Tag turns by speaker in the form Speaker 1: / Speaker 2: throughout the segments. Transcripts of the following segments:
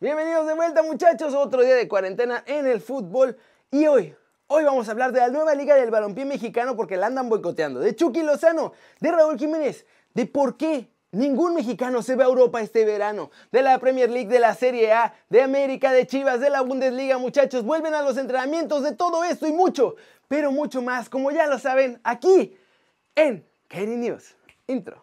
Speaker 1: Bienvenidos de vuelta muchachos, otro día de cuarentena en el fútbol y hoy, hoy vamos a hablar de la nueva liga del balompié mexicano porque la andan boicoteando, de Chucky Lozano, de Raúl Jiménez, de por qué Ningún mexicano se va a Europa este verano. De la Premier League, de la Serie A, de América, de Chivas, de la Bundesliga, muchachos. Vuelven a los entrenamientos de todo esto y mucho, pero mucho más, como ya lo saben, aquí en Katie News. Intro.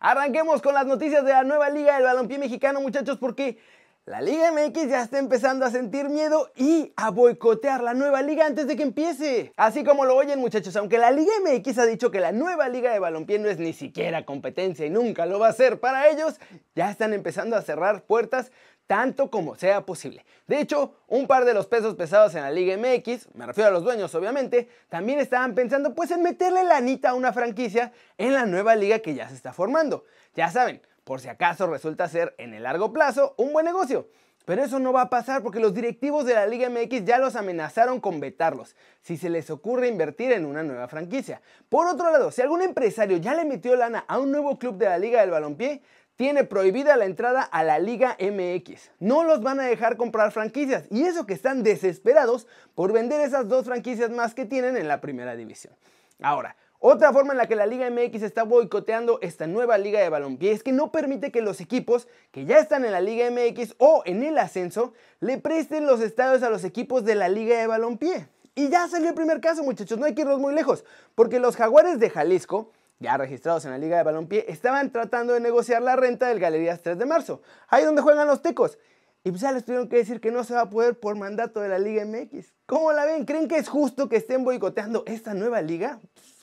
Speaker 1: Arranquemos con las noticias de la nueva liga del balompié mexicano, muchachos, porque la Liga MX ya está empezando a sentir miedo y a boicotear la nueva liga antes de que empiece. Así como lo oyen muchachos, aunque la Liga MX ha dicho que la nueva liga de balompié no es ni siquiera competencia y nunca lo va a ser para ellos, ya están empezando a cerrar puertas tanto como sea posible. De hecho, un par de los pesos pesados en la Liga MX, me refiero a los dueños obviamente, también estaban pensando pues en meterle la anita a una franquicia en la nueva liga que ya se está formando. Ya saben, por si acaso resulta ser en el largo plazo un buen negocio. Pero eso no va a pasar porque los directivos de la Liga MX ya los amenazaron con vetarlos si se les ocurre invertir en una nueva franquicia. Por otro lado, si algún empresario ya le metió lana a un nuevo club de la Liga del Balompié, tiene prohibida la entrada a la Liga MX. No los van a dejar comprar franquicias y eso que están desesperados por vender esas dos franquicias más que tienen en la primera división. Ahora, otra forma en la que la Liga MX está boicoteando esta nueva liga de balompié es que no permite que los equipos que ya están en la Liga MX o en el ascenso le presten los estadios a los equipos de la Liga de balompié. Y ya salió el primer caso, muchachos, no hay que irnos muy lejos, porque los Jaguares de Jalisco ya registrados en la Liga de Balompié, estaban tratando de negociar la renta del Galerías 3 de marzo, ahí donde juegan los tecos. Y pues ya les tuvieron que decir que no se va a poder por mandato de la Liga MX. ¿Cómo la ven? ¿Creen que es justo que estén boicoteando esta nueva liga?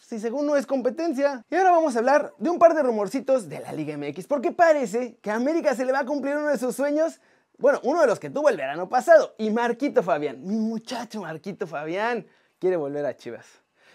Speaker 1: Si según no es competencia. Y ahora vamos a hablar de un par de rumorcitos de la Liga MX, porque parece que a América se le va a cumplir uno de sus sueños bueno, uno de los que tuvo el verano pasado. Y Marquito Fabián, mi muchacho Marquito Fabián, quiere volver a Chivas.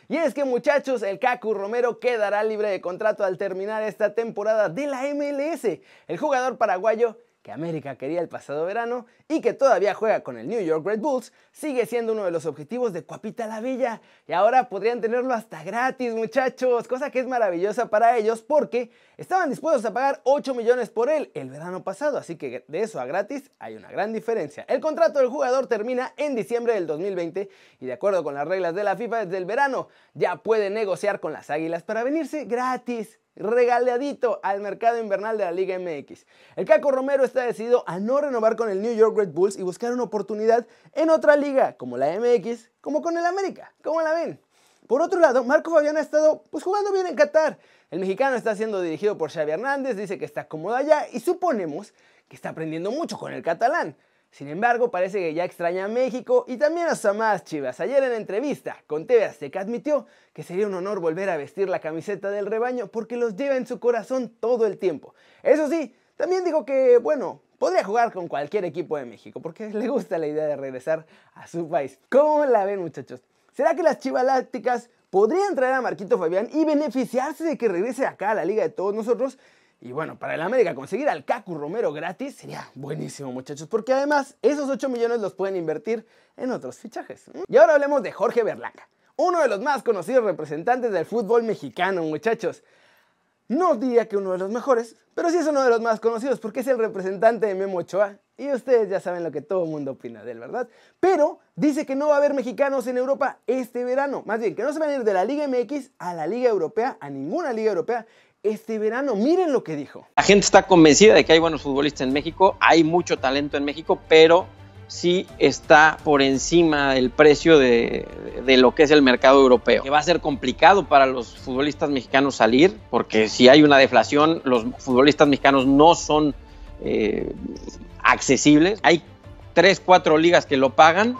Speaker 1: Y es que muchachos, el Cacu Romero quedará libre de contrato al terminar esta temporada de la MLS. El jugador paraguayo que América quería el pasado verano y que todavía juega con el New York Red Bulls, sigue siendo uno de los objetivos de Cuapita la Bella. Y ahora podrían tenerlo hasta gratis, muchachos, cosa que es maravillosa para ellos porque estaban dispuestos a pagar 8 millones por él el verano pasado, así que de eso a gratis hay una gran diferencia. El contrato del jugador termina en diciembre del 2020 y de acuerdo con las reglas de la FIFA desde el verano ya puede negociar con las Águilas para venirse gratis regaladito al mercado invernal de la Liga MX. El Caco Romero está decidido a no renovar con el New York Red Bulls y buscar una oportunidad en otra liga, como la MX, como con el América. ¿Cómo la ven? Por otro lado, Marco Fabián ha estado pues, jugando bien en Qatar. El mexicano está siendo dirigido por Xavi Hernández, dice que está cómodo allá y suponemos que está aprendiendo mucho con el catalán. Sin embargo, parece que ya extraña a México y también a sus chivas. Ayer en entrevista con TV Azteca admitió que sería un honor volver a vestir la camiseta del rebaño porque los lleva en su corazón todo el tiempo. Eso sí, también dijo que, bueno, podría jugar con cualquier equipo de México porque le gusta la idea de regresar a su país. ¿Cómo la ven, muchachos? ¿Será que las chivas lácticas podrían traer a Marquito Fabián y beneficiarse de que regrese acá a la liga de todos nosotros? Y bueno, para el América conseguir al Cacu Romero gratis sería buenísimo, muchachos, porque además esos 8 millones los pueden invertir en otros fichajes. Y ahora hablemos de Jorge Berlanga, uno de los más conocidos representantes del fútbol mexicano, muchachos. No diría que uno de los mejores, pero sí es uno de los más conocidos porque es el representante de Memo Ochoa y ustedes ya saben lo que todo el mundo opina de él, ¿verdad? Pero dice que no va a haber mexicanos en Europa este verano, más bien que no se van a ir de la Liga MX a la Liga Europea, a ninguna Liga Europea este verano. Miren lo que dijo.
Speaker 2: La gente está convencida de que hay buenos futbolistas en México, hay mucho talento en México, pero sí está por encima del precio de, lo que es el mercado europeo. Que va a ser complicado para los futbolistas mexicanos salir, porque si hay una deflación, los futbolistas mexicanos no son eh, accesibles. Hay tres, cuatro ligas que lo pagan,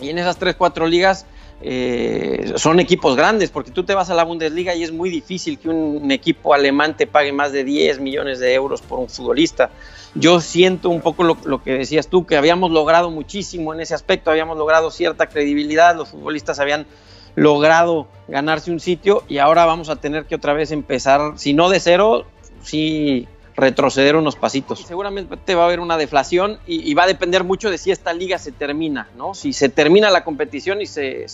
Speaker 2: y en esas tres, cuatro ligas eh, son equipos grandes, porque tú te vas a la Bundesliga y es muy difícil que un equipo alemán te pague más de 10 millones de euros por un futbolista. Yo siento un poco lo, que decías tú, que habíamos logrado muchísimo en ese aspecto, habíamos logrado cierta credibilidad, los futbolistas habían logrado ganarse un sitio y ahora vamos a tener que otra vez empezar, si no de cero, sí retroceder unos pasitos. Seguramente va a haber una deflación y, va a depender mucho de si esta liga se termina, ¿no? Si se termina la competición y se,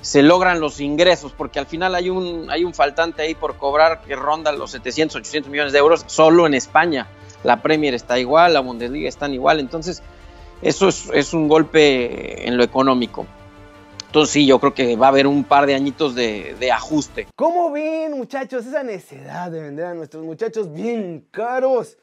Speaker 2: se logran los ingresos, porque al final hay un, hay un faltante ahí por cobrar que ronda los 700, 800 millones de euros solo en España. La Premier está igual, la Bundesliga están igual, entonces eso es, un golpe en lo económico. Entonces sí, yo creo que va a haber un par de añitos de, ajuste.
Speaker 1: ¿Cómo ven, muchachos, esa necesidad de vender a nuestros muchachos bien caros?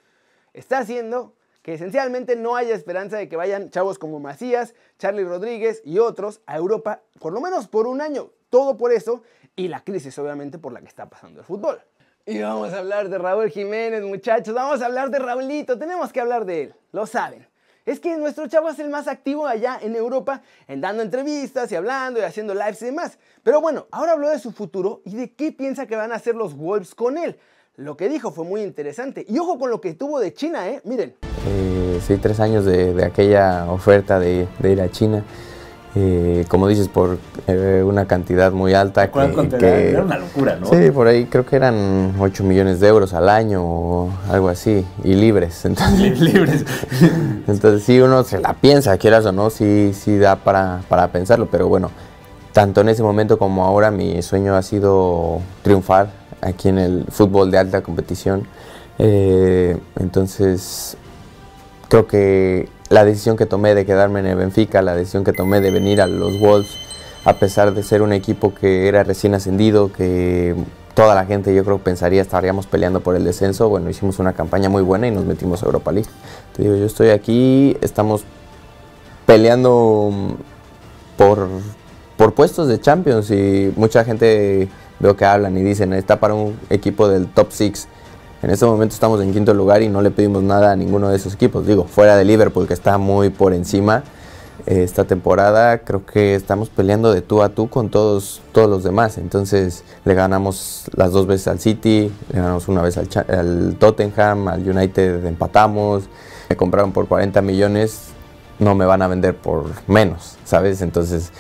Speaker 1: Está haciendo que esencialmente no haya esperanza de que vayan chavos como Macías, Charlie Rodríguez y otros a Europa, por lo menos por un año. Todo por eso y la crisis obviamente por la que está pasando el fútbol. Y vamos a hablar de Raúl Jiménez, muchachos, vamos a hablar de Raulito, tenemos que hablar de él, lo saben. Es que nuestro chavo es el más activo allá en Europa, en dando entrevistas y hablando y haciendo lives y demás. Pero bueno, ahora habló de su futuro y de qué piensa que van a hacer los Wolves con él. Lo que dijo fue muy interesante. Y ojo con lo que tuvo de China, ¿eh? Miren.
Speaker 3: Eh, sí, tres años de, aquella oferta de, ir a China. Eh, como dices, por eh, una cantidad muy alta.
Speaker 1: Que, era una locura, ¿no?
Speaker 3: Sí, por ahí creo que eran 8 millones de euros al año o algo así, y libres.
Speaker 1: Entonces, libres.
Speaker 3: entonces sí, uno se la piensa, quieras o no, sí, sí da para, para pensarlo, pero bueno, tanto en ese momento como ahora mi sueño ha sido triunfar aquí en el fútbol de alta competición. Eh, entonces, creo que la decisión que tomé de quedarme en el Benfica, la decisión que tomé de venir a los Wolves, a pesar de ser un equipo que era recién ascendido, que toda la gente yo creo pensaría estaríamos peleando por el descenso, bueno, hicimos una campaña muy buena y nos metimos a Europa League. Te digo, yo estoy aquí, estamos peleando por, por puestos de Champions y mucha gente veo que hablan y dicen, está para un equipo del top 6. En este momento estamos en quinto lugar y no le pedimos nada a ninguno de esos equipos. Digo, fuera de Liverpool, que está muy por encima eh, esta temporada, creo que estamos peleando de tú a tú con todos, todos los demás. Entonces, le ganamos las dos veces al City, le ganamos una vez al, al Tottenham, al United empatamos, me compraron por 40 millones, no me van a vender por menos, ¿sabes? Entonces,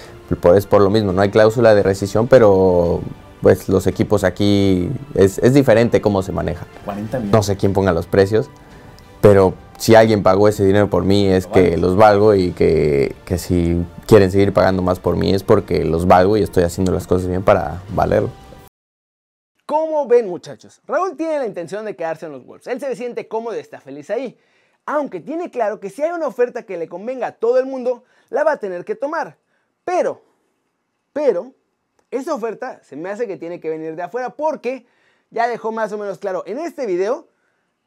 Speaker 3: es por lo mismo, no hay cláusula de rescisión, pero pues los equipos aquí es, diferente cómo se maneja. no sé quién ponga los precios, pero si alguien pagó ese dinero por mí es que los valgo y que, que, si quieren seguir pagando más por mí es porque los valgo y estoy haciendo las cosas bien para valerlo.
Speaker 1: ¿Cómo ven muchachos? Raúl tiene la intención de quedarse en los Wolves. Él se siente cómodo y está feliz ahí. Aunque tiene claro que si hay una oferta que le convenga a todo el mundo, la va a tener que tomar. Pero, pero, esa oferta se me hace que tiene que venir de afuera porque ya dejó más o menos claro en este video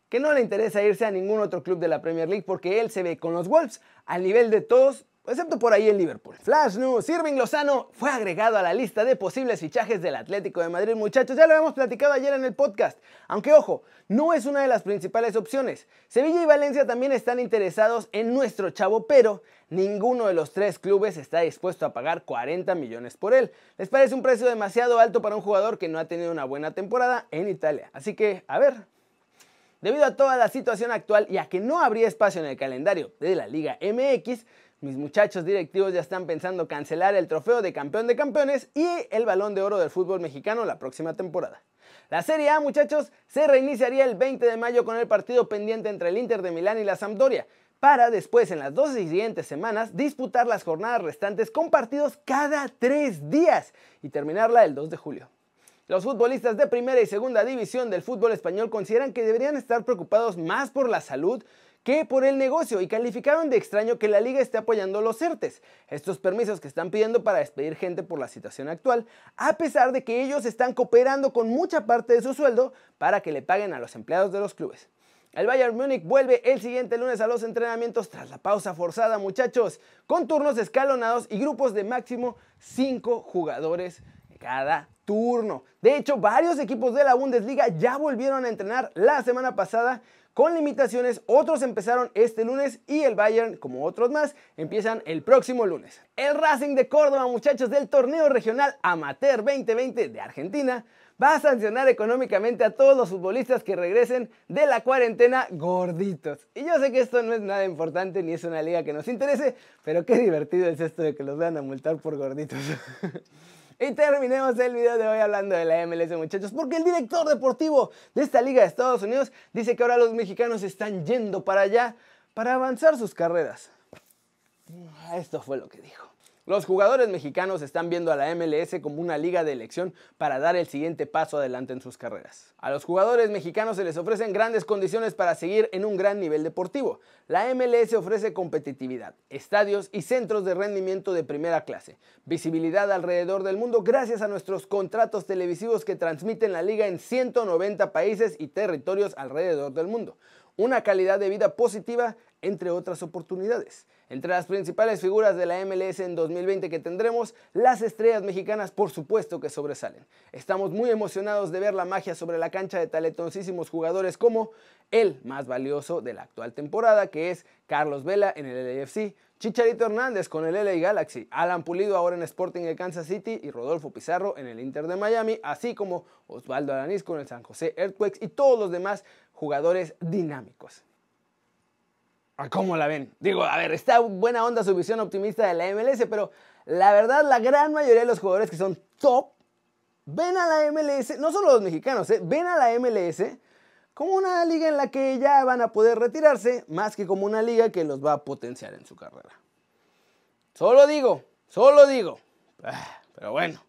Speaker 1: que no le interesa irse a ningún otro club de la Premier League porque él se ve con los Wolves al nivel de todos excepto por ahí el Liverpool. Flash News, Irving Lozano fue agregado a la lista de posibles fichajes del Atlético de Madrid, muchachos, ya lo habíamos platicado ayer en el podcast, aunque ojo, no es una de las principales opciones. Sevilla y Valencia también están interesados en nuestro chavo, pero ninguno de los tres clubes está dispuesto a pagar 40 millones por él. Les parece un precio demasiado alto para un jugador que no ha tenido una buena temporada en Italia. Así que, a ver, Debido a toda la situación actual y a que no habría espacio en el calendario de la Liga MX, mis muchachos directivos ya están pensando cancelar el trofeo de campeón de campeones y el balón de oro del fútbol mexicano la próxima temporada. La Serie A, muchachos, se reiniciaría el 20 de mayo con el partido pendiente entre el Inter de Milán y la Sampdoria, para después en las dos siguientes semanas disputar las jornadas restantes con partidos cada tres días y terminarla el 2 de julio. Los futbolistas de primera y segunda división del fútbol español consideran que deberían estar preocupados más por la salud que por el negocio y calificaron de extraño que la liga esté apoyando los CERTES, estos permisos que están pidiendo para despedir gente por la situación actual, a pesar de que ellos están cooperando con mucha parte de su sueldo para que le paguen a los empleados de los clubes. El Bayern Múnich vuelve el siguiente lunes a los entrenamientos tras la pausa forzada, muchachos, con turnos escalonados y grupos de máximo 5 jugadores cada turno. De hecho, varios equipos de la Bundesliga ya volvieron a entrenar la semana pasada con limitaciones. Otros empezaron este lunes y el Bayern, como otros más, empiezan el próximo lunes. El Racing de Córdoba, muchachos del torneo regional Amateur 2020 de Argentina, va a sancionar económicamente a todos los futbolistas que regresen de la cuarentena gorditos. Y yo sé que esto no es nada importante ni es una liga que nos interese, pero qué divertido es esto de que los vean a multar por gorditos. Y terminemos el video de hoy hablando de la MLS, muchachos, porque el director deportivo de esta liga de Estados Unidos dice que ahora los mexicanos están yendo para allá para avanzar sus carreras. Esto fue lo que dijo. Los jugadores mexicanos están viendo a la MLS como una liga de elección para dar el siguiente paso adelante en sus carreras. A los jugadores mexicanos se les ofrecen grandes condiciones para seguir en un gran nivel deportivo. La MLS ofrece competitividad, estadios y centros de rendimiento de primera clase, visibilidad alrededor del mundo gracias a nuestros contratos televisivos que transmiten la liga en 190 países y territorios alrededor del mundo una calidad de vida positiva, entre otras oportunidades. Entre las principales figuras de la MLS en 2020 que tendremos, las estrellas mexicanas por supuesto que sobresalen. Estamos muy emocionados de ver la magia sobre la cancha de talentosísimos jugadores como el más valioso de la actual temporada, que es Carlos Vela en el LAFC, Chicharito Hernández con el LA Galaxy, Alan Pulido ahora en Sporting de Kansas City y Rodolfo Pizarro en el Inter de Miami, así como Osvaldo Alanís con el San José Earthquakes y todos los demás jugadores dinámicos. ¿Cómo la ven? Digo, a ver, está buena onda su visión optimista de la MLS, pero la verdad, la gran mayoría de los jugadores que son top ven a la MLS, no solo los mexicanos, ¿eh? ven a la MLS como una liga en la que ya van a poder retirarse, más que como una liga que los va a potenciar en su carrera. Solo digo, solo digo. Ah, pero bueno,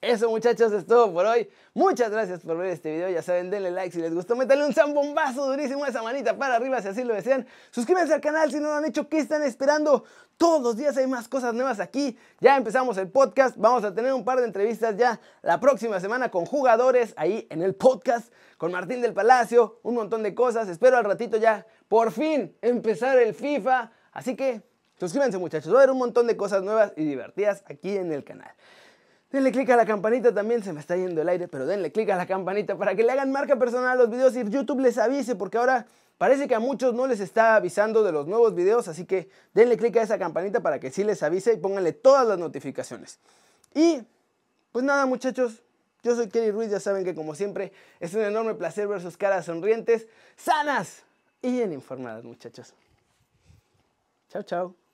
Speaker 1: eso muchachos es todo por hoy. Muchas gracias por ver este video. Ya saben, denle like si les gustó. Métanle un zambombazo durísimo a esa manita para arriba si así lo desean. Suscríbanse al canal si no lo han hecho. ¿Qué están esperando? Todos los días hay más cosas nuevas aquí. Ya empezamos el podcast. Vamos a tener un par de entrevistas ya la próxima semana con jugadores ahí en el podcast. Con Martín del Palacio. Un montón de cosas. Espero al ratito ya por fin empezar el FIFA. Así que suscríbanse muchachos. Va a haber un montón de cosas nuevas y divertidas aquí en el canal. Denle click a la campanita también, se me está yendo el aire, pero denle click a la campanita para que le hagan marca personal a los videos y YouTube les avise, porque ahora parece que a muchos no les está avisando de los nuevos videos, así que denle click a esa campanita para que sí les avise y pónganle todas las notificaciones. Y pues nada muchachos, yo soy Kelly Ruiz, ya saben que como siempre es un enorme placer ver sus caras sonrientes, sanas y bien informadas muchachos. Chao, chao.